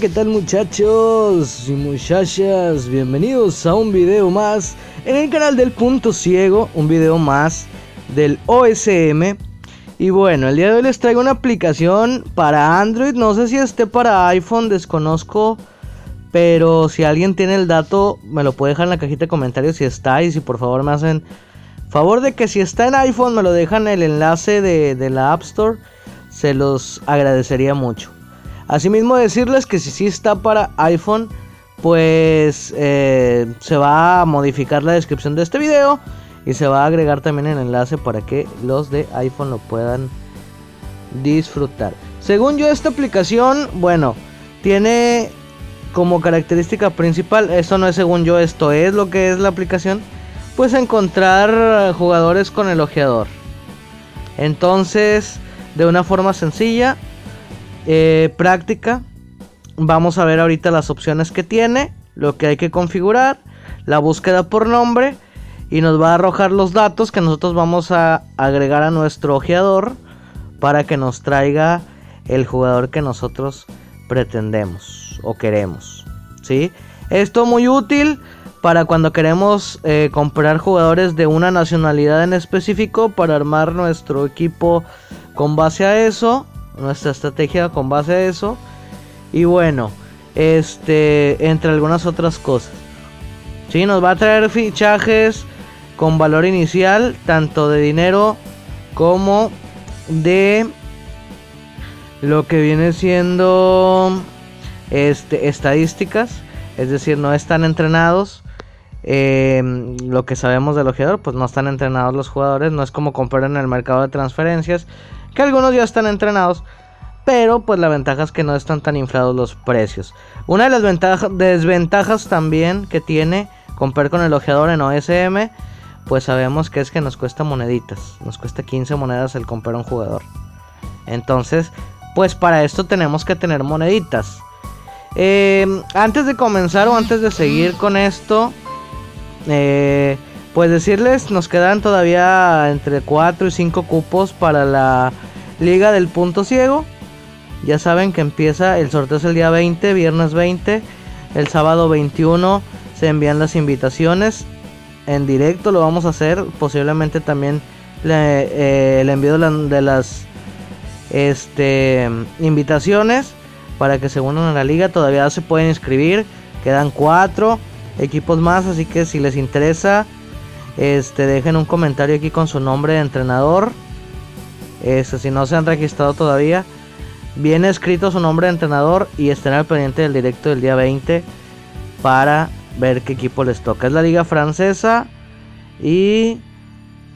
¿qué tal muchachos y muchachas? Bienvenidos a un video más en el canal del Punto Ciego, un video más del OSM. Y bueno, el día de hoy les traigo una aplicación para Android, no sé si esté para iPhone, desconozco, pero si alguien tiene el dato me lo puede dejar en la cajita de comentarios si está y si por favor me hacen favor de que si está en iPhone me lo dejan el enlace de la App Store, se los agradecería mucho. Asimismo decirles que si sí está para iPhone, pues eh, se va a modificar la descripción de este video y se va a agregar también el enlace para que los de iPhone lo puedan disfrutar. Según yo esta aplicación, bueno, tiene como característica principal, esto no es según yo, esto es lo que es la aplicación, pues encontrar jugadores con el ojeador. Entonces, de una forma sencilla, eh, práctica. Vamos a ver ahorita las opciones que tiene, lo que hay que configurar, la búsqueda por nombre y nos va a arrojar los datos que nosotros vamos a agregar a nuestro ojeador para que nos traiga el jugador que nosotros pretendemos o queremos. ¿sí? Esto muy útil para cuando queremos eh, comprar jugadores de una nacionalidad en específico para armar nuestro equipo con base a eso nuestra estrategia con base a eso. Y bueno, este, entre algunas otras cosas. Si nos va a traer fichajes con valor inicial, tanto de dinero como de lo que viene siendo este, estadísticas. Es decir, no están entrenados. Em, lo que sabemos del ojeador, pues no están entrenados los jugadores. No es como comprar en el mercado de transferencias que algunos ya están entrenados, pero pues la ventaja es que no están tan inflados los precios. Una de las ventajas, desventajas también que tiene comprar con el ojeador en OSM, pues sabemos que es que nos cuesta moneditas, nos cuesta 15 monedas el comprar un jugador. Entonces, pues para esto tenemos que tener moneditas. Eh, antes de comenzar o antes de seguir con esto, eh, pues decirles, nos quedan todavía entre 4 y 5 cupos para la Liga del Punto Ciego. Ya saben que empieza, el sorteo el día 20, viernes 20. El sábado 21 se envían las invitaciones. En directo lo vamos a hacer. Posiblemente también le, eh, el envío de, las este, invitaciones para que se unan a la liga. Todavía se pueden inscribir. Quedan 4 equipos más. Así que si les interesa este, dejen un comentario aquí con su nombre de entrenador. Este, si no se han registrado todavía, viene escrito su nombre de entrenador y estén al pendiente del directo del día 20 para ver qué equipo les toca. Es la liga francesa y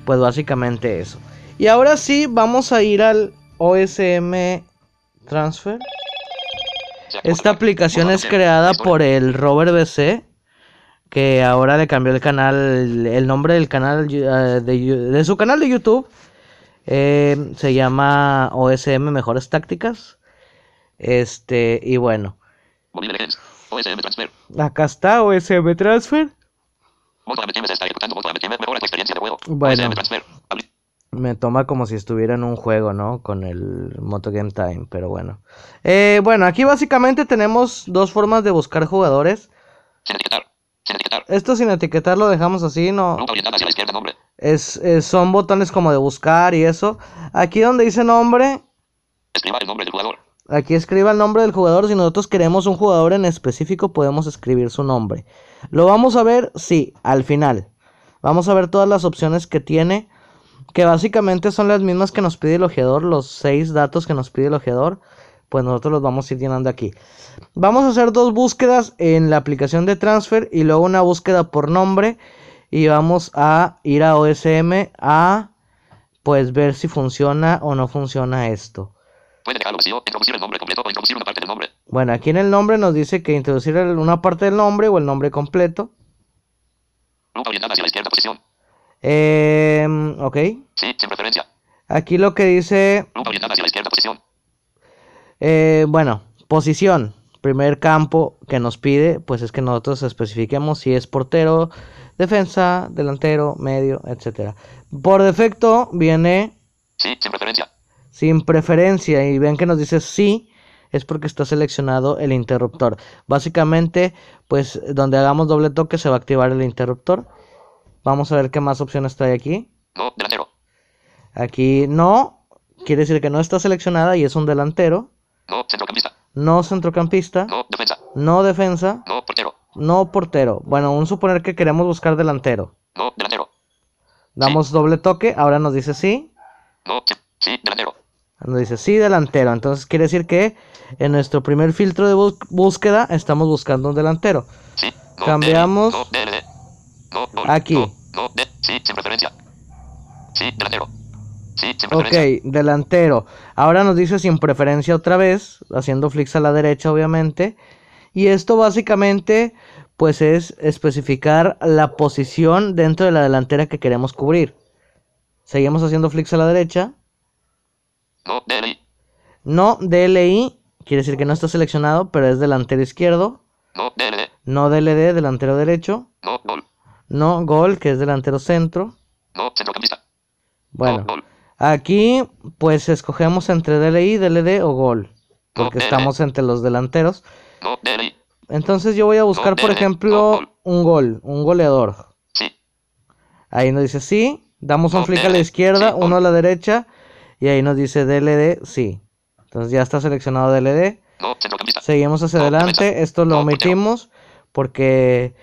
pues básicamente eso. Y ahora sí, vamos a ir al OSM Transfer. Esta aplicación es creada por el Robert BC que ahora le cambió el canal, el nombre del canal, eh, de, su canal de YouTube. Eh, se llama OSM Mejores Tácticas. Este, y bueno. Acá está OSM Transfer. Bueno, me toma como si estuviera en un juego, ¿no? Con el Moto Game Time, pero bueno. Eh, bueno, aquí básicamente tenemos dos formas de buscar jugadores. Esto sin etiquetar lo dejamos así, no. Es, son botones como de buscar y eso. Aquí donde dice nombre. Escriba el nombre del jugador. Aquí escriba el nombre del jugador. Si nosotros queremos un jugador en específico, podemos escribir su nombre. Lo vamos a ver, sí, al final. Vamos a ver todas las opciones que tiene. Que básicamente son las mismas que nos pide el ojeador. Los seis datos que nos pide el ojeador pues nosotros los vamos a ir llenando aquí. Vamos a hacer dos búsquedas en la aplicación de transfer y luego una búsqueda por nombre y vamos a ir a OSM a pues ver si funciona o no funciona esto. Puede dejarlo vacío, introducir el nombre completo o introducir una parte del nombre. Bueno, aquí en el nombre nos dice que introducir una parte del nombre o el nombre completo. Orientada hacia la izquierda, posición. Eh, ok. Sí, sin preferencia. Aquí lo que dice... Orientada hacia la izquierda, posición. Eh, bueno, posición. Primer campo que nos pide, pues es que nosotros especifiquemos si es portero, defensa, delantero, medio, etcétera. Por defecto viene sí, sin preferencia. Sin preferencia y ven que nos dice sí, es porque está seleccionado el interruptor. Básicamente, pues donde hagamos doble toque se va a activar el interruptor. Vamos a ver qué más opciones trae aquí. No, delantero. Aquí no, quiere decir que no está seleccionada y es un delantero. No, centrocampista. No centrocampista. No, defensa. No defensa. No, portero. No portero. Bueno, un suponer que queremos buscar delantero. No, delantero. Damos doble toque, ahora nos dice sí. No, sí, sí, delantero. Nos dice sí, delantero. Entonces quiere decir que en nuestro primer filtro de búsqueda estamos buscando un delantero. Sí. No, Cambiamos. DLI. No, DLD. No. Aquí. No, no, de, sí, sin preferencia. Sí, delantero. Sí, sin Ok, preferencia. delantero. Ahora nos dice sin preferencia otra vez, haciendo flicks a la derecha obviamente. Y esto básicamente pues es especificar la posición dentro de la delantera que queremos cubrir. Seguimos haciendo flicks a la derecha. No, DLI. No DLI, quiere decir que no está seleccionado, pero es delantero izquierdo. No, DLD. No DLD, delantero derecho. No, gol. No gol, que es delantero centro. No, centrocampista. Bueno, No, gol. Aquí pues escogemos entre DLI, DLD o gol. Porque estamos entre los delanteros. No, DLI. Entonces yo voy a buscar, por ejemplo, un gol, un goleador. Sí. Ahí nos dice sí. Damos un flick a la izquierda, uno a la derecha. Y ahí nos dice DLD, sí. Entonces ya está seleccionado DLD. Seguimos hacia adelante. Esto lo omitimos porque,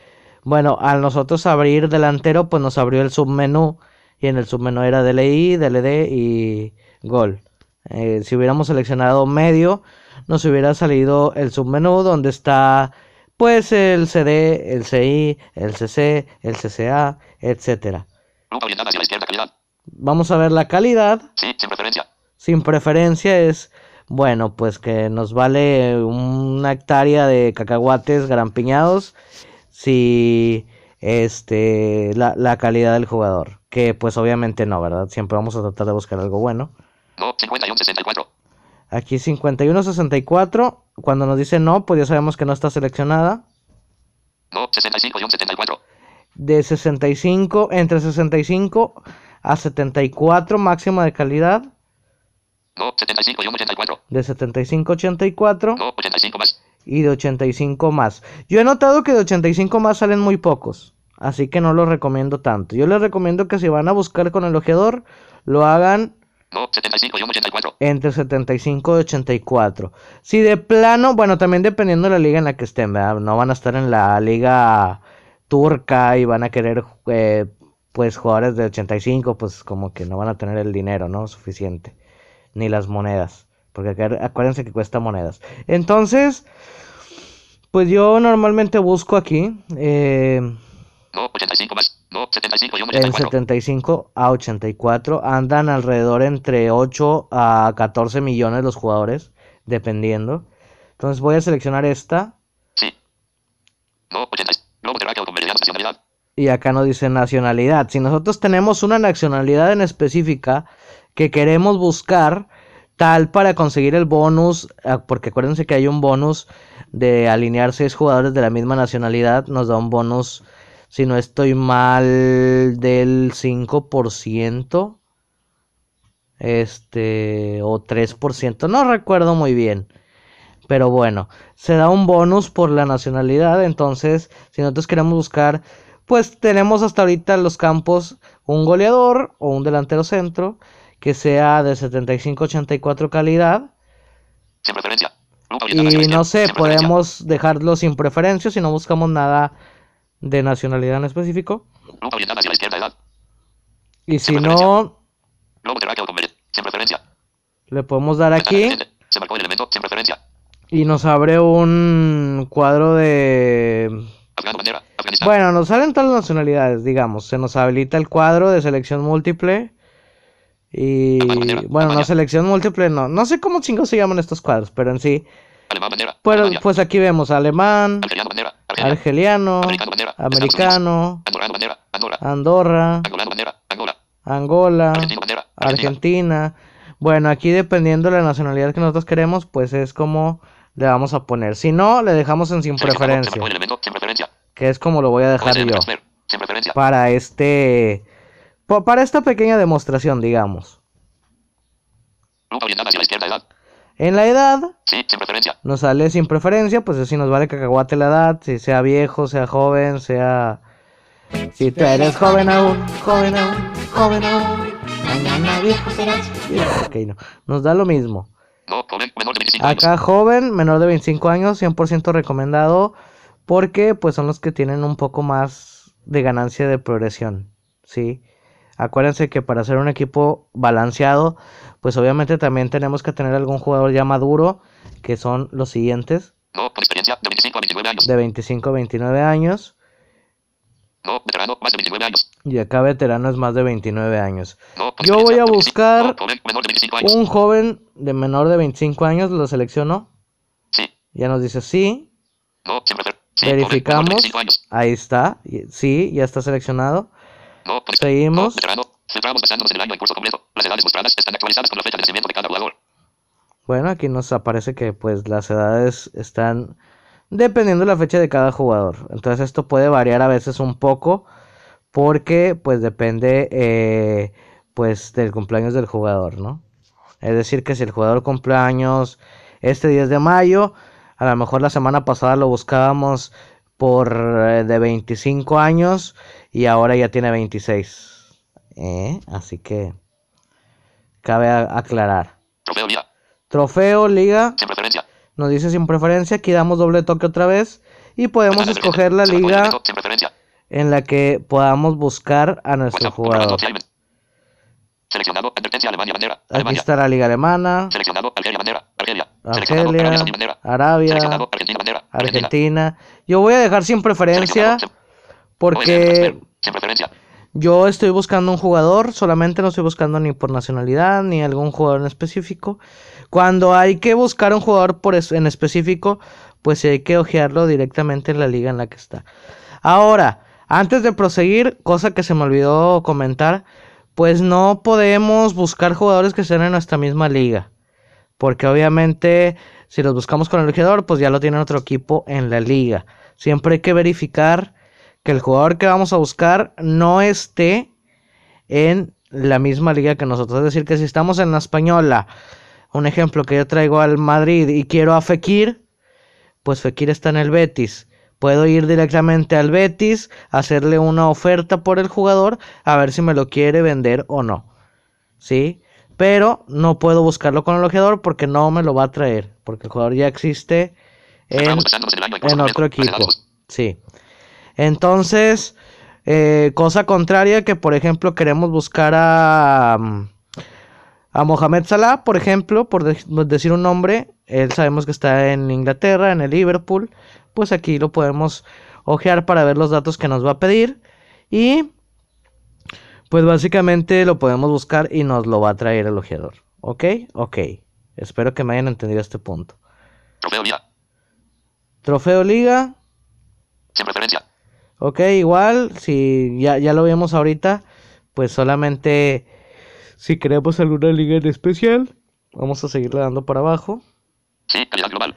bueno, al nosotros abrir delantero, pues nos abrió el submenú. Y en el submenú era DLI, DLD y gol. Eh, si hubiéramos seleccionado medio, nos hubiera salido el submenú donde está, pues, el CD, el CI, el CC, el CCA, etcétera. Lupa orientada hacia la izquierda, calidad. Vamos a ver la calidad Sí, sin preferencia. sin preferencia es, bueno, pues que nos vale una hectárea de cacahuates garampiñados si este la, la calidad del jugador. Que pues obviamente no, ¿verdad? Siempre vamos a tratar de buscar algo bueno. No, 51, 64. Aquí 51-64. Cuando nos dice no, pues ya sabemos que no está seleccionada. No, 65 y un 74. De 65, entre 65 a 74 máxima de calidad. No, 75 y un 84. De 75 a 84. No, 85 más. y de 85 más. Yo he notado que de 85 más salen muy pocos, así que no los recomiendo tanto. Yo les recomiendo que si van a buscar con el ojeador, lo hagan No, 75 y un 84. entre 75 y 84. Si de plano, bueno, también dependiendo de la liga en la que estén, ¿verdad? No van a estar en la liga turca y van a querer, eh, pues, jugadores de 85, pues como que no van a tener el dinero, ¿no? Suficiente. Ni las monedas. Porque acu- acuérdense que cuesta monedas. Entonces, pues yo normalmente busco aquí eh, No, 85 más. No, 75 y un en 84. 75 a 84. Andan alrededor entre 8 a 14 millones los jugadores, dependiendo. Entonces voy a seleccionar esta. Sí. No, 80. Globo terráqueo con meridiana nacionalidad. Y acá nos dice nacionalidad. Si nosotros tenemos una nacionalidad en específica que queremos buscar, tal para conseguir el bonus, ah, porque acuérdense que hay un bonus de alinear seis jugadores de la misma nacionalidad, nos da un bonus, si no estoy mal, del 5%, este, o 3%, no recuerdo muy bien. Pero bueno, se da un bonus por la nacionalidad. Entonces, si nosotros queremos buscar, pues tenemos hasta ahorita en los campos un goleador o un delantero centro que sea de 75-84 calidad. Sin preferencia. Y no sé, podemos dejarlo sin preferencia si no buscamos nada de nacionalidad en específico. Lupa orientada hacia la izquierda, edad. Y si no, le podemos dar aquí emergente. Se marcó el elemento. Sin preferencia. y nos abre un cuadro de. Bueno, nos salen todas las nacionalidades, digamos. Se nos habilita el cuadro de selección múltiple. Y bueno, no selección múltiple, no. No sé cómo chingos se llaman estos cuadros, pero en sí. Pues, pues aquí vemos alemán. Argeliano, Americano. Andorra. Angola. Argentina. Bueno, aquí dependiendo de la nacionalidad que nosotros queremos, pues es como le vamos a poner. Si no, le dejamos en sin preferencia, que es como lo voy a dejar yo. para este pa- para esta pequeña demostración, digamos. En la edad, Sí, sin preferencia. nos sale sin preferencia, pues si nos vale cacahuate la edad, si sea viejo, sea joven, sea... Si tú eres joven aún, joven aún, joven aún, mañana viejo serás. Ok, no, nos da lo mismo. No, joven, menor de 25 años. Acá joven, menor de 25 años, 100% recomendado porque pues son los que tienen un poco más de ganancia de progresión, ¿sí? Acuérdense que para hacer un equipo balanceado, pues obviamente también tenemos que tener algún jugador ya maduro, que son los siguientes, No, con experiencia de 25 a 29 años. de 25 a 29 años, No, veterano, más de 29 años. y acá veterano es más de 29 años. No, Yo voy a de 25 buscar No, joven, menor de 25 años. Un joven de menor de 25 años, lo selecciono, Sí. ya nos dice sí, No, verificamos, 25 años. ahí está, sí, ya está seleccionado. No, exper- Seguimos. No. Centramos basándonos en el año en curso completo. Las edades mostradas están actualizadas con la fecha de nacimiento de cada jugador. Bueno, aquí nos aparece que pues las edades están dependiendo de la fecha de cada jugador. Entonces esto puede variar a veces un poco porque pues depende eh, pues del cumpleaños del jugador, ¿no? Es decir que si el jugador cumpleaños este 10 de mayo, a lo mejor la semana pasada lo buscábamos por eh, de 25 años y ahora ya tiene 26. ¿eh? Así que cabe aclarar. Trofeo día. Trofeo, liga, Sin preferencia. nos dice sin preferencia, aquí damos doble toque otra vez y podemos escoger la liga en la que podamos buscar a nuestro WhatsApp. jugador. Seleccionado. Advertencia. Alemania. Bandera. Aquí Alemania. está la liga alemana, Seleccionado. Algeria. Bandera. Argelia. Arabia Argelia. Bandera. Arabia, Seleccionado. Argentina. Bandera. Argentina. Yo voy a dejar sin preferencia porque Transfer. Sin preferencia. yo estoy buscando un jugador, solamente no estoy buscando ni por nacionalidad ni algún jugador en específico. Cuando hay que buscar un jugador por es- en específico, pues hay que ojearlo directamente en la liga en la que está. Ahora, antes de proseguir, cosa que se me olvidó comentar, pues no podemos buscar jugadores que estén en nuestra misma liga. Porque obviamente si los buscamos con el jugador, pues ya lo tiene otro equipo en la liga. Siempre hay que verificar que el jugador que vamos a buscar no esté en la misma liga que nosotros. Es decir, que si estamos en la española, un ejemplo que yo traigo al Madrid y quiero a Fekir, pues Fekir está en el Betis. Puedo ir directamente al Betis, hacerle una oferta por el jugador, a ver si me lo quiere vender o no. ¿Sí? Pero no puedo buscarlo con el ojeador porque no me lo va a traer. Porque el jugador ya existe en, en otro equipo. Sí. Entonces, eh, cosa contraria que, por ejemplo, queremos buscar a, mm, a Mohamed Salah, por ejemplo, por de- decir un nombre, él sabemos que está en Inglaterra, en el Liverpool, pues aquí lo podemos ojear para ver los datos que nos va a pedir y pues básicamente lo podemos buscar y nos lo va a traer el ojeador. ¿Ok? Ok. Espero que me hayan entendido este punto. Trofeo día. Trofeo Liga. Sin preferencia. Ok, igual, si ya, ya lo vimos ahorita, pues solamente si queremos alguna liga en especial, vamos a seguirle dando para abajo. Sí. Calidad global.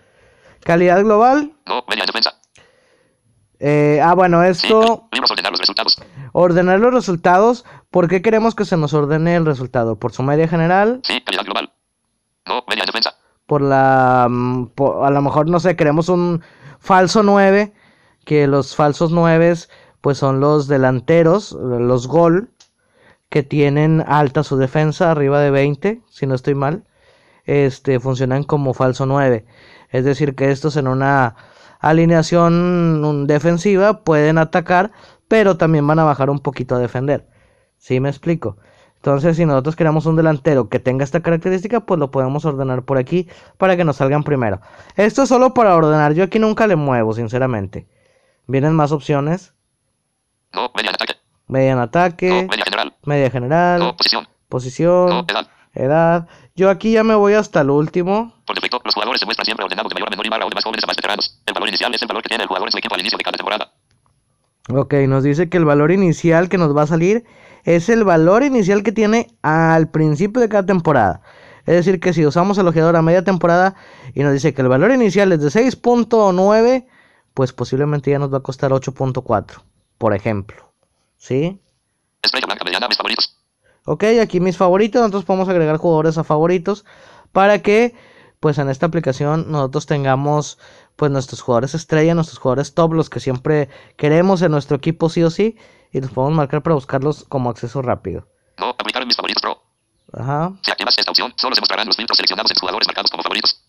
Calidad global. No. Media. Eh, ah, bueno, esto, Libros ordenar los resultados. ordenar los resultados. ¿Por qué queremos que se nos ordene el resultado? ¿Por su media general? Sí. Calidad global. No. Media en defensa. por la mm, por- a lo mejor no sé queremos un falso 9 que los falsos 9 pues son los delanteros los gol que tienen alta su defensa arriba de 20 si no estoy mal este funcionan como falso 9 es decir que estos en una alineación mm, defensiva pueden atacar pero también van a bajar un poquito a defender ¿Sí me explico? Entonces, si nosotros queremos un delantero que tenga esta característica, pues lo podemos ordenar por aquí para que nos salgan primero. Esto es solo para ordenar. Yo aquí nunca le muevo, sinceramente. Vienen más opciones. No. Media en ataque. Media en No. ataque, Media general. media general, No. Posición. No. posición, Edad. edad. Yo aquí ya me voy hasta el último. Por defecto, los jugadores se muestran siempre ordenados de mayor a menor y de más jóvenes a más veteranos. El valor inicial es el valor que tiene el jugador en su equipo al inicio de cada temporada. Ok, nos dice que el valor inicial que nos va a salir es el valor inicial que tiene al principio de cada temporada. Es decir, que si usamos el ojeador a media temporada y nos dice que el valor inicial es de 6.9, pues posiblemente ya nos va a costar 8.4, por ejemplo. ¿Sí? Estrella blanca mediana, mis favoritos. Ok, aquí mis favoritos, nosotros podemos agregar jugadores a favoritos para que pues en esta aplicación nosotros tengamos pues nuestros jugadores estrella, nuestros jugadores top, los que siempre queremos en nuestro equipo sí o sí, y los podemos marcar para buscarlos como acceso rápido. No, aplicar en mis favoritos Pro. Ajá. Si activas esta opción, solo se mostrarán los filtros seleccionados en jugadores marcados como favoritos.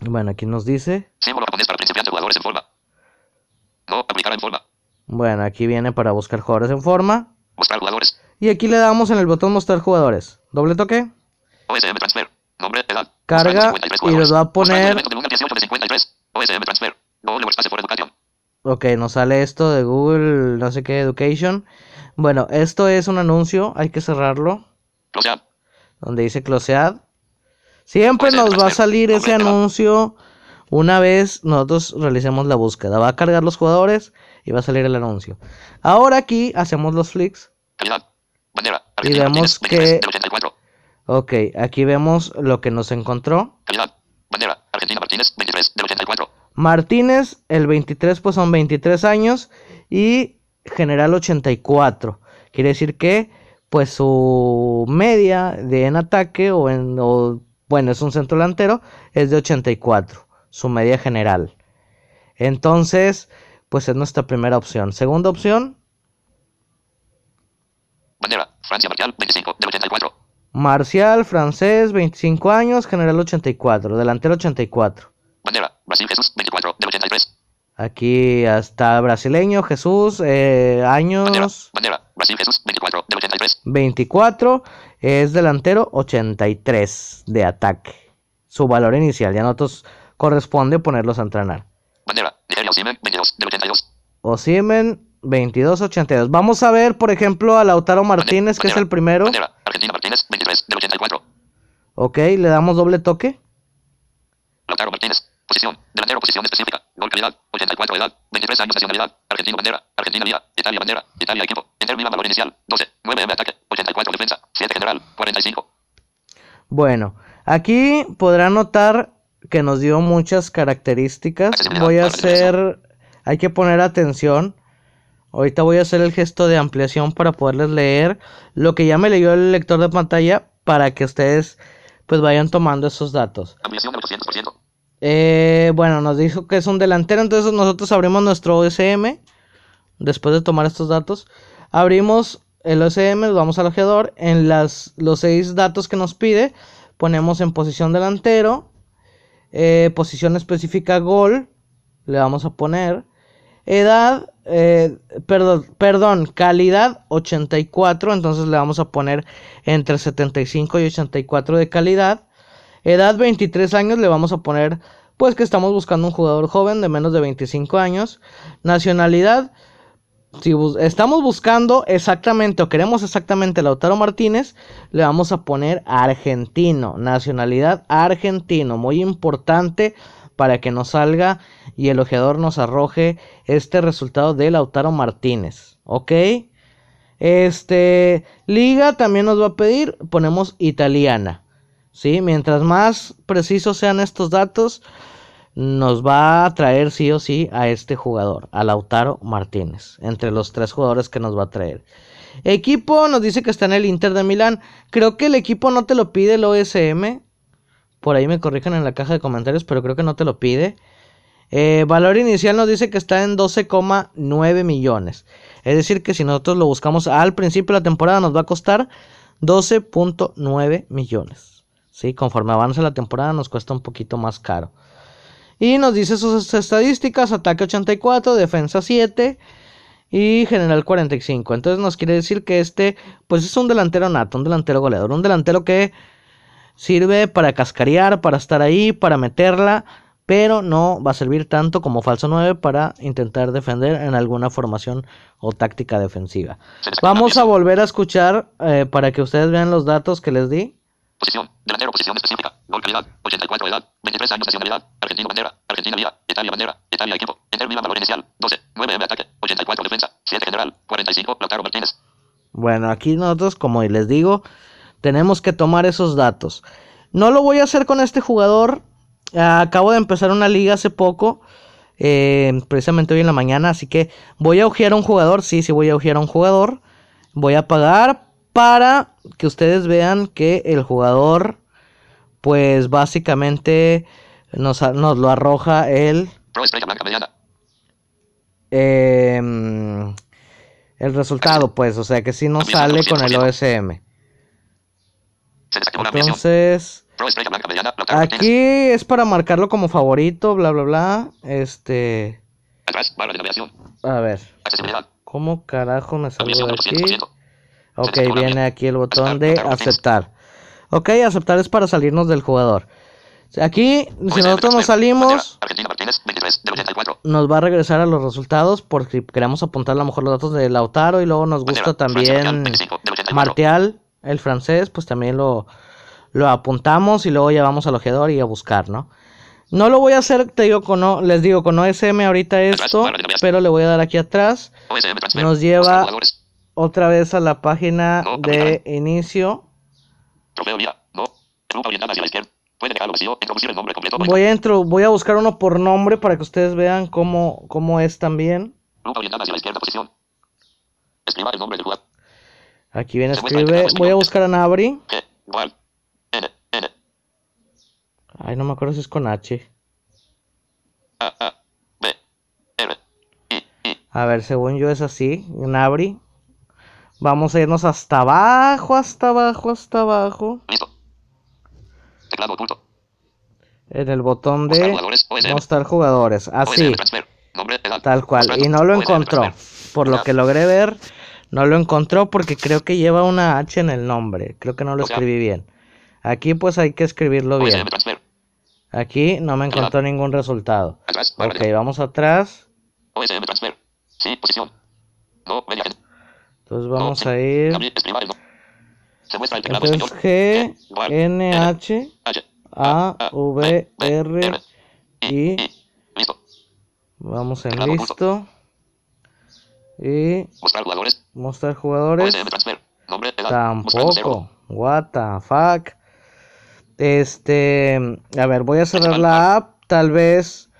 Bueno, aquí nos dice. Símbolo japonés para principiantes jugadores en forma. No, aplicar en forma. Bueno, aquí viene para buscar jugadores en forma. Mostrar jugadores. Y aquí le damos en el botón mostrar jugadores. Doble toque. OSM Transfer. Nombre, edad. Carga, Mostrando 53 y les va a poner- elemento de un 18 de 53. OSM Transfer. Google Workspace for Education. Ok, nos sale esto de Google, no sé qué, Education. Bueno, esto es un anuncio, hay que cerrarlo. Close up. Donde dice Closead. Siempre nos va a salir ese edad. anuncio una vez nosotros realicemos la búsqueda. Va a cargar los jugadores y va a salir el anuncio. Ahora aquí hacemos los flicks. Calidad. Bandera. Y vemos Martínez, 23 que- del 84. Ok, aquí vemos lo que nos encontró. Bandera. Argentina Martínez, 23 del 84. Martínez, el 23, pues son 23 años. Y General 84. Quiere decir que, pues su media de en ataque o en. o, bueno, es un centro delantero, es de 84. Su media general. Entonces, pues es nuestra primera opción. Segunda opción, Bandera. Francia Marcial, 25 del 84. Marcial, francés, 25 años, general 84, delantero 84. Bandera. Brasil Jesús, 24 del 83. Aquí está brasileño, Jesús, eh, Bandera. años Bandera. Brasil Jesús, 24 del 83. 24, es delantero 83 de ataque. Su valor inicial, ya nosotros corresponde ponerlos a entrenar. Bandera. Nigeria Osimhen, 22 del 82. Osimen 22-82. Vamos a ver, por ejemplo, a Lautaro Martínez, que es el primero. Bandera. Argentina Martínez, 23 del 84. Ok, le damos doble toque. Lautaro Martínez. Posición. Delantero. Posición específica. Gol calidad. 84 edad. 23 años nacionalidad. Argentina bandera. Argentina vía. Italia bandera. Italia equipo. Enter Milan valor inicial. 12. 9 M ataque. 84 defensa. 7 general. 45. Bueno, aquí podrán notar que nos dio muchas características. Voy a hacer, hay que poner atención. Ahorita voy a hacer el gesto de ampliación para poderles leer lo que ya me leyó el lector de pantalla para que ustedes pues vayan tomando esos datos. Ampliación al 800%. Eh, bueno, nos dijo que es un delantero, entonces nosotros abrimos nuestro OSM después de tomar estos datos. Abrimos el OSM, vamos al ojeador, en las, los seis datos que nos pide, ponemos en posición delantero, eh, posición específica gol, le vamos a poner, edad, eh, perdón, perdón, calidad 84, entonces le vamos a poner entre 75 y 84 de calidad. Edad 23 años le vamos a poner pues que estamos buscando un jugador joven de menos de 25 años. Nacionalidad, si estamos buscando exactamente o queremos exactamente Lautaro Martínez, le vamos a poner argentino. Nacionalidad argentino, muy importante para que nos salga y el ojeador nos arroje este resultado de Lautaro Martínez. ¿Ok? Este, liga también nos va a pedir, ponemos italiana. ¿sí? Mientras más precisos sean estos datos, nos va a traer sí o sí a este jugador, a Lautaro Martínez, entre los tres jugadores que nos va a traer. Equipo nos dice que está en el Inter de Milán. Creo que el equipo no te lo pide el OSM. Por ahí me corrigen en la caja de comentarios, pero creo que no te lo pide. Eh, valor inicial nos dice que está en 12,9 millones. Es decir, que si nosotros lo buscamos al principio de la temporada nos va a costar 12.9 millones. ¿sí? Conforme avanza la temporada nos cuesta un poquito más caro. Y nos dice sus estadísticas, ataque 84, defensa 7 y general 45. Entonces nos quiere decir que este pues es un delantero nato, un delantero goleador, un delantero que sirve para cascarear, para estar ahí, para meterla, pero no va a servir tanto como falso 9 para intentar defender en alguna formación o táctica defensiva. Vamos a volver a escuchar eh, para que ustedes vean los datos que les di. Posición. Delantero. Posición específica. Gol calidad. 84 edad. 23 años nacionalidad. Argentina bandera. Argentina vía. Italia bandera. Italia equipo. Milan valor inicial. 12. 9 M ataque. 84 defensa. 7 general. 45. Lautaro Martínez. Bueno, aquí nosotros, como les digo, tenemos que tomar esos datos. No lo voy a hacer con este jugador. Acabo de empezar una liga hace poco. eh, precisamente hoy en la mañana. Así que voy a ojear a un jugador. Sí, sí voy a ojear a un jugador. Voy a pagar para que ustedes vean que el jugador pues básicamente nos, lo arroja el, em, el resultado, pues, o sea que sí nos sale con el OSM. Se desactivó la ampliación. Entonces, aquí es para marcarlo como favorito, bla, bla, bla. Este, a ver. ¿cómo carajo me Ampliación de aquí? 200%. Ok, viene aquí el botón de aceptar. Ok, aceptar es para salirnos del jugador. Aquí, si nosotros nos salimos, Argentina Martínez, 23 del 84. nos va a regresar a los resultados por si queremos apuntar a lo mejor los datos de Lautaro y luego nos gusta también 25 del 84. Martial, el francés, pues también lo, lo apuntamos y luego ya vamos al ojeador y a buscar, ¿no? No lo voy a hacer, te digo, con, O- les digo, con OSM ahorita esto, pero le voy a dar aquí atrás. Nos lleva- otra vez a la página de inicio. Voy a, intro- voy a buscar uno por nombre para que ustedes vean cómo, cómo es también. Escriba el nombre del jugador. Aquí viene escribe, integrado voy a buscar a Nabri. N. Ay, no me acuerdo si es con H. A. A. B. R. I. I. A ver, según yo es así, Nabri. Vamos a irnos hasta abajo, hasta abajo, hasta abajo. Listo. Teclado oculto. En el botón de jugadores. Mostrar jugadores. Así. Nombre. Tal cual. Y no lo encontró. Por lo que logré ver, no lo encontró porque creo que lleva una H en el nombre. Creo que no lo O sea- escribí bien. Aquí pues hay que escribirlo bien. Aquí no me encontró ningún resultado. Atrás. Ok, vamos atrás. OSM transfer. Sí. Posición. No. Media gente. Entonces vamos a ir. Se muestra el teclado Entonces. G, N, H. A, V, R, I. Vamos en listo. Y Mostrar jugadores. mostrar jugadores. OSM transfer. Nombre. Edad. Buscando cero. Tampoco. What the fuck. Este, a ver, voy a cerrar la app. Tal vez.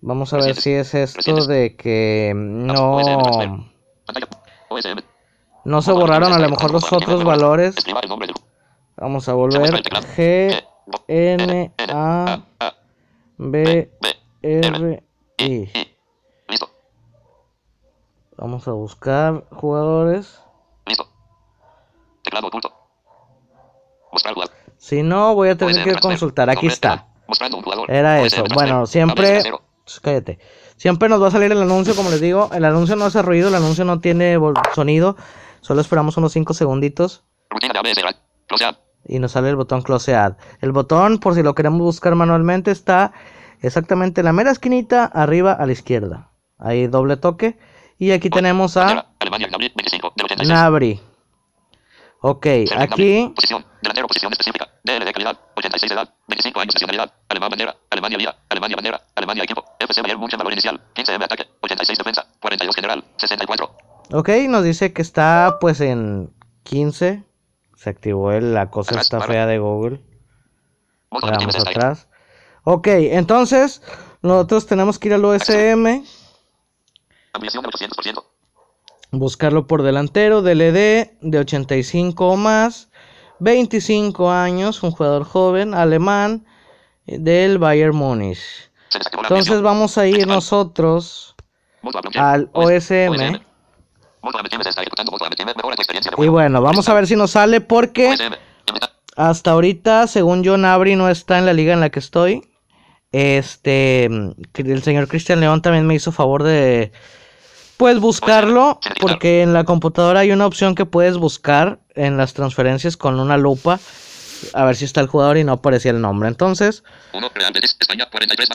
Vamos a ver si es esto de que no. No se borraron a lo mejor los otros valores. Vamos a volver. G, N, A, B. R, I. Vamos a buscar jugadores. Listo. Teclado. Mostrar jugador. Si no, voy a tener que transfer. consultar. Aquí está. Mostrando un jugador. Era eso. Bueno, siempre. Cállate. Siempre nos va a salir el anuncio, como les digo. El anuncio no hace ruido, el anuncio no tiene sonido. Solo esperamos unos 5 segunditos y nos sale el botón Close Ad. El botón, por si lo queremos buscar manualmente, está exactamente en la mera esquinita arriba a la izquierda. Ahí doble toque. Y aquí tenemos a. Nabri. 25 del 86. Nabri. Ok, aquí. Delantero. Posición específica. DL calidad. 86 edad. 25 años. Nacionalidad. Alemán bandera. Alemania vía. Alemania bandera. Alemania equipo. FC Bayern Munchen valor inicial. 15 M ataque. 86 defensa. 42 general. 64. Ok, nos dice que está pues en 15. Se activó el- la cosa Atrás, está fea de Google. Ahí. atrás. Ok, entonces nosotros tenemos que ir al OSM, Ampliación del 800%. buscarlo por delantero, DLD de 85 o más, 25 años, un jugador joven, alemán, eh, del Bayern Múnich. Entonces vamos a ir nosotros al OSM. Experiencia de y bueno, vamos a ver si nos sale porque... Hasta ahorita, según yo, Nabri no está en la liga en la que estoy. Este, que el señor Cristian León también me hizo favor de, pues, buscarlo, porque en la computadora hay una opción que puedes buscar en las transferencias con una lupa, a ver si está el jugador y no aparecía el nombre. Entonces, 1. Real Betis. España. 43.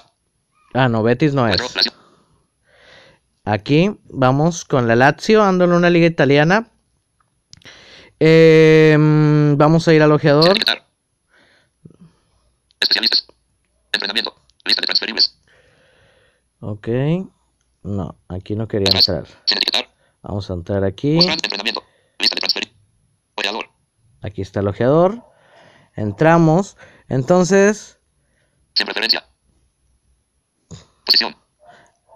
ah, no, Betis no 4. es. Aquí vamos con la Lazio, ando en una liga italiana. Em, vamos a ir al ojeador. Especialistas. Entrenamiento. Lista de transferibles. Ok. No, aquí no quería entrar. Vamos a entrar aquí. Aquí está el ojeador. Entramos. Entonces, Sin preferencia. Posición.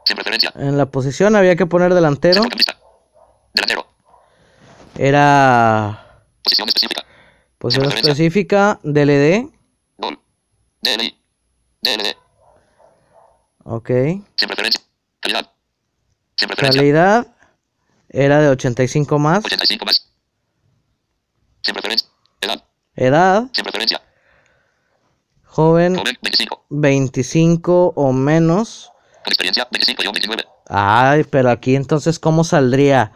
Sin preferencia. en la posición había que poner delantero. Delantero. Era Posición específica. posición específica, DLD. DLI. DLD. Ok. Sin preferencia. Calidad. Era de 85 más. 85 más. Sin preferencia. Edad. Edad, Sin preferencia. joven, Joven, 25. 25 o menos. Con experiencia, 25 y 29. Ay, pero aquí entonces, ¿cómo saldría?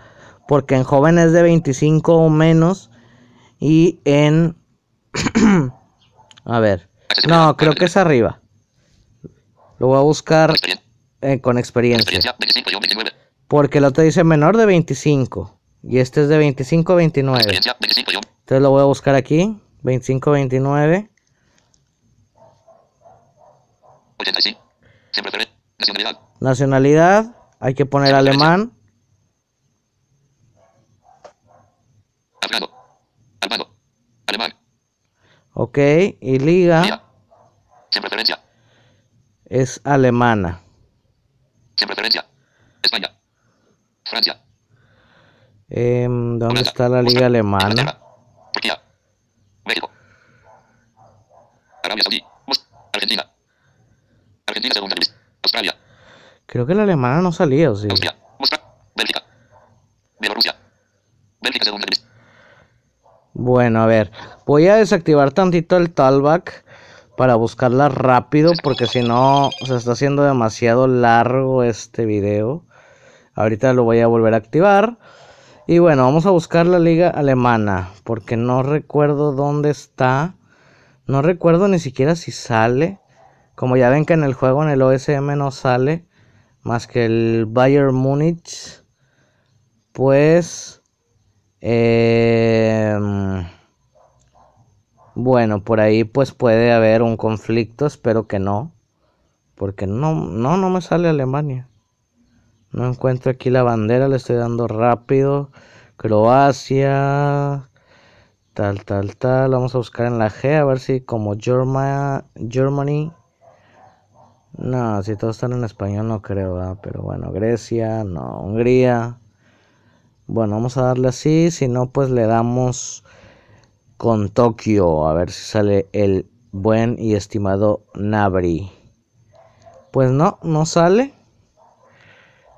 Porque en joven es de 25 o menos. Y en... a ver. No, creo que es arriba. Lo voy a buscar Con. Eh, con experiencia. Experiencia, 25 y 29. Porque el otro dice menor de 25. Y este es de 25 a 29. Experiencia, 25 y 29. Entonces lo voy a buscar aquí. 25 29. 85. Sin preferencia. Nacionalidad. Nacionalidad. Hay que poner alemán. Afgano. Albano. Alemán. Ok. Y liga Día. Sin preferencia. es alemana. Preferencia. España. Francia. Em, ¿Dónde Holanda, está la liga alemana? Inglaterra, Turquía. México. Arabia Saudí. Argentina. Argentina segunda división. Australia. Creo que la alemana no salía, ¿o sí? Austria. Bélgica. Bielorrusia. Bélgica segunda división. Bueno, a ver. Voy a desactivar tantito el talkback para buscarla rápido porque si no se está haciendo demasiado largo este video. Ahorita lo voy a volver a activar. Y bueno, vamos a buscar la liga alemana porque no recuerdo dónde está. No recuerdo ni siquiera si sale. Como ya ven que en el juego en el OSM no sale más que el Bayern Múnich. Pues Em, bueno, por ahí pues puede haber un conflicto, espero que no. Porque no, no, no me sale Alemania. No encuentro aquí la bandera, le estoy dando rápido. Croacia. Tal, tal, tal. Vamos a buscar en la G a ver si como Germa- Germany. No, si todos están en español no creo, ¿verdad? pero bueno, Grecia, no, Hungría. Bueno, vamos a darle así, si no pues le damos con Tokio, a ver si sale el buen y estimado Nabri. Pues no, no sale.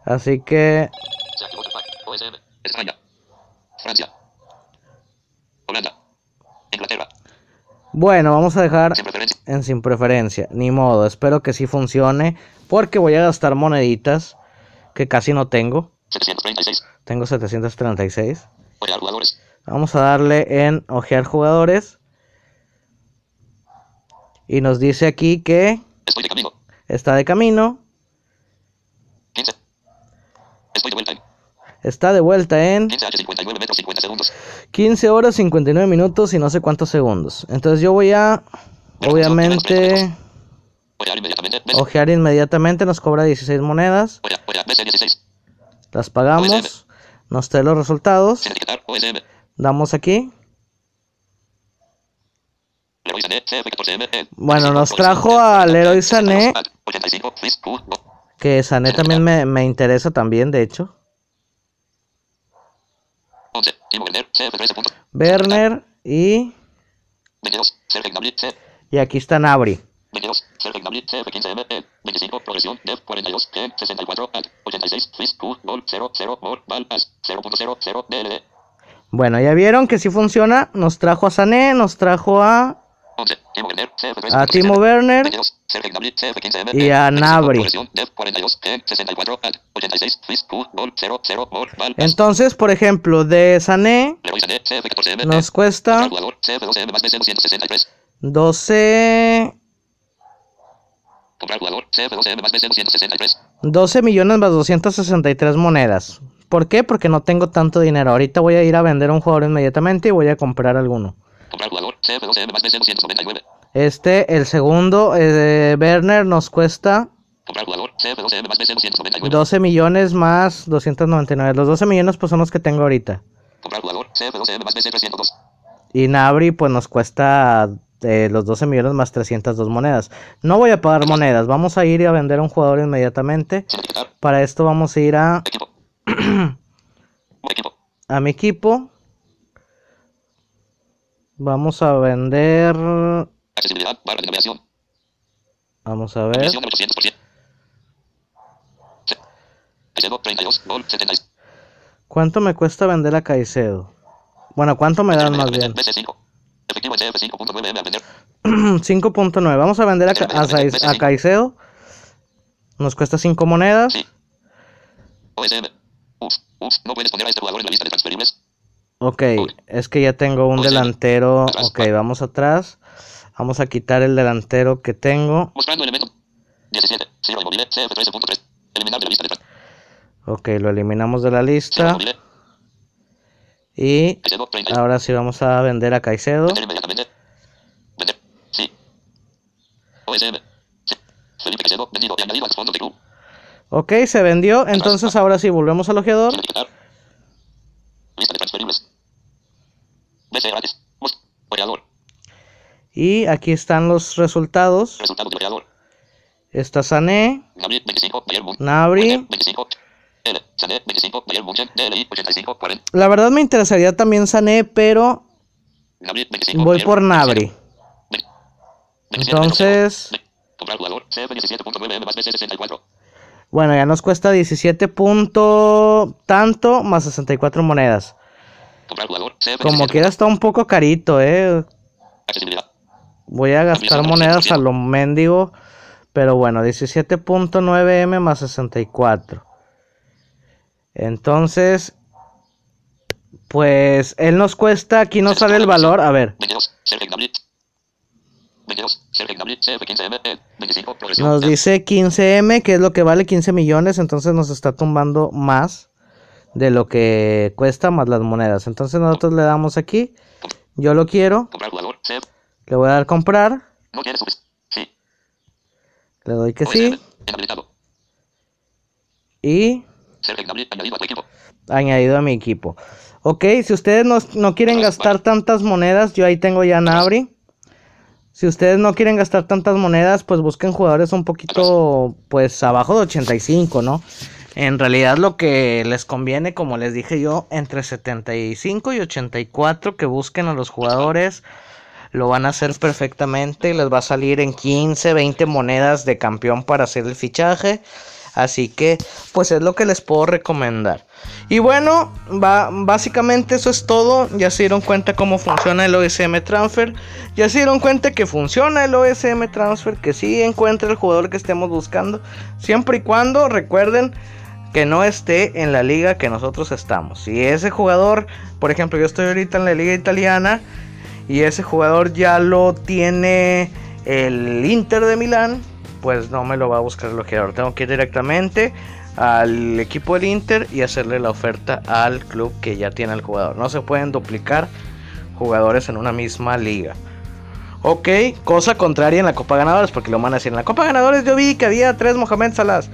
Así que. España. Francia. Holanda. Inglaterra. bueno, vamos a dejar Sin en sin preferencia. Ni modo, espero que sí funcione. Porque voy a gastar moneditas que casi no tengo. 736. Tengo 736. Orear jugadores. Vamos a darle en ojear jugadores. Y nos dice aquí que Estoy de camino. está de camino. 15. Estoy de vuelta en Está de vuelta en 15 H 59 metros 50 segundos. 15 horas 59 minutos y no sé cuántos segundos. Entonces yo voy a, obviamente, Orear inmediatamente. Ojear inmediatamente. Nos cobra 16 monedas. Orear, BC 16. Las pagamos. Nos trae los resultados. Sin etiquetar. OSM. Damos aquí. Leroy Sané. CF 14M. Bueno, 25, nos 85, trajo a Leroy Sané. 85. Fizz. Q. No. Que Sané también me, me interesa también, de hecho. 11. Timo Werner. CF 13 puntos. Werner y... 22. Sergei Gnabry. C. Y aquí está Nabri. Bueno, ya vieron que sí funciona. Nos trajo a Sané, nos trajo a, 11. Timo Werner. CF 13 a Timo Werner 22. Sergei Gnabry. CF 15M. y a 25, Nabri. Progresión. Dev 42. G. 64. Ad. 86. Fizz. Q. Gol. 0. 0. Mor. Val. As. Entonces, por ejemplo, de Sané Leroy Sané. CF 14M. nos cuesta Al jugador. CF 12M más BC 263. 12, Comprar jugador. CF 12M más BC 263. 12 millones más 263 monedas. ¿Por qué? Porque no tengo tanto dinero. Ahorita voy a ir a vender a un jugador inmediatamente y voy a comprar alguno. Comprar jugador. CF 12M más BC 299. Este, el segundo, eh, Werner, nos cuesta Comprar jugador. CF 12M más BC 299. 12 millones más 299. Los 12 millones pues son los que tengo ahorita. Comprar jugador. CF 12M más BC 302. Y Nabri pues nos cuesta eh, los 12 millones más 302 monedas. No voy a pagar monedas, vamos a ir a vender a un jugador inmediatamente. Para esto vamos a ir a, Equipo. A mi equipo. Vamos a vender... Accesibilidad. Barra de navegación. Vamos a ver. Comisión del 800%. Se- Caicedo, 32, gol, 76. ¿Cuánto me cuesta vender a Caicedo? Bueno, ¿cuánto me dan más bien? BC5. Efectivo en CF 5.9M al vender. 5.9. Vamos a vender a, a a Caicedo. Nos cuesta 5 monedas. Sí. No puedes poner a este jugador en la lista de transferibles. Ok, es que ya tengo un delantero. atrás, Ok, va. vamos atrás. Vamos a quitar el delantero que tengo. Mostrando elemento. 17. Ciro Immobile. CF 13.3. Eliminar de la lista de. Ok, lo eliminamos de la lista. Y Caicedo, 30. ahora sí vamos a vender a Caicedo. Vender. Sí. OSM. Sí. Felipe Caicedo, vendido y añadido a los fondos de club. Ok, se vendió. Entonces ahora sí volvemos al ojeador. Y aquí están los resultados. Está Sané, Gabriel 25. Bayern Munich. Nabri. 25. L. Sané 25. Bayern Munich. DLI 85. 40. La verdad me interesaría también Sané, pero Gabriel 25. voy por 27. Nabri. 27. Entonces, bueno, ya nos cuesta 17 punto tanto más 64 monedas. Como 17. quiera está un poco carito, eh. Voy a gastar monedas a lo mendigo. Pero bueno, 17.9M más 64. Entonces, pues él nos cuesta, aquí nos sale el valor. A ver, 22. Sergio Gnabry. 22. Sergio Gnabry. CF 15M. 25. Progresión. nos dice 15M, que es lo que vale 15 millones. Entonces nos está tumbando más de lo que cuesta más las monedas. Entonces nosotros le damos aquí. Yo lo quiero. Le voy a dar comprar. Le doy que sí. Y añadido a mi equipo. Ok, si ustedes no, no quieren gastar tantas monedas, yo ahí tengo ya Nabri. Si ustedes no quieren gastar tantas monedas, pues busquen jugadores un poquito, pues abajo de 85, ¿no? En realidad lo que les conviene, como les dije yo, entre 75 y 84 que busquen a los jugadores, lo van a hacer perfectamente, les va a salir en 15, 20 monedas de campeón para hacer el fichaje. Así que, pues es lo que les puedo recomendar. Y bueno, básicamente eso es todo. Ya se dieron cuenta cómo funciona el OSM Transfer. Ya se dieron cuenta que funciona el OSM Transfer. Que sí encuentra el jugador que estemos buscando. Siempre y cuando recuerden que no esté en la liga que nosotros estamos. Si ese jugador, por ejemplo, yo estoy ahorita en la liga italiana. Y ese jugador ya lo tiene el Inter de Milán pues no me lo va a buscar el ojeador. Tengo que ir directamente al equipo del Inter y hacerle la oferta al club que ya tiene el jugador. No se pueden duplicar jugadores en una misma liga. Ok, cosa contraria en la Copa Ganadores, porque lo van a decir. En la Copa Ganadores yo vi que había tres Mohamed Salas,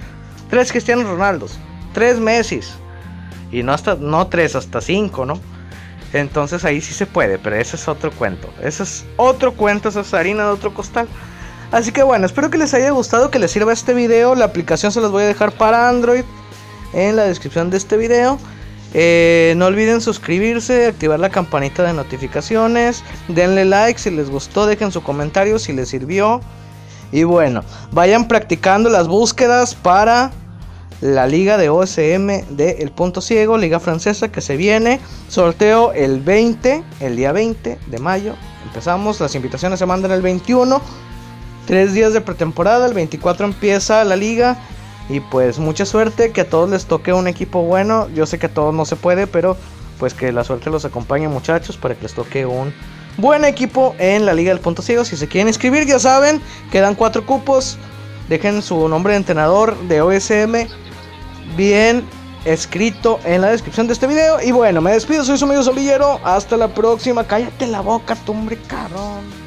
tres Cristiano Ronaldos, tres Messis. Y no hasta, no tres, hasta cinco, ¿no? Entonces ahí sí se puede, pero ese es otro cuento. Ese es otro cuento, esa es harina de otro costal. Así que bueno, espero que les haya gustado, que les sirva este video. La aplicación se las voy a dejar para Android en la descripción de este video. Eh, no olviden suscribirse, activar la campanita de notificaciones, denle like si les gustó, dejen su comentario si les sirvió. Y bueno, vayan practicando las búsquedas para la liga de OSM de El Punto Ciego, liga francesa que se viene. Sorteo el 20, el día 20 de mayo. Empezamos, las invitaciones se mandan el 21. Tres días de pretemporada, el 24 empieza la liga. Y pues mucha suerte, que a todos les toque un equipo bueno. Yo sé que a todos no se puede, pero pues que la suerte los acompañe muchachos para que les toque un buen equipo en la Liga del Punto Ciego. Si se quieren inscribir, ya saben, quedan cuatro cupos. Dejen su nombre de entrenador de OSM bien escrito en la descripción de este video. Y bueno, me despido, soy su amigo Solillero. Hasta la próxima. Cállate la boca, tu hombre, cabrón.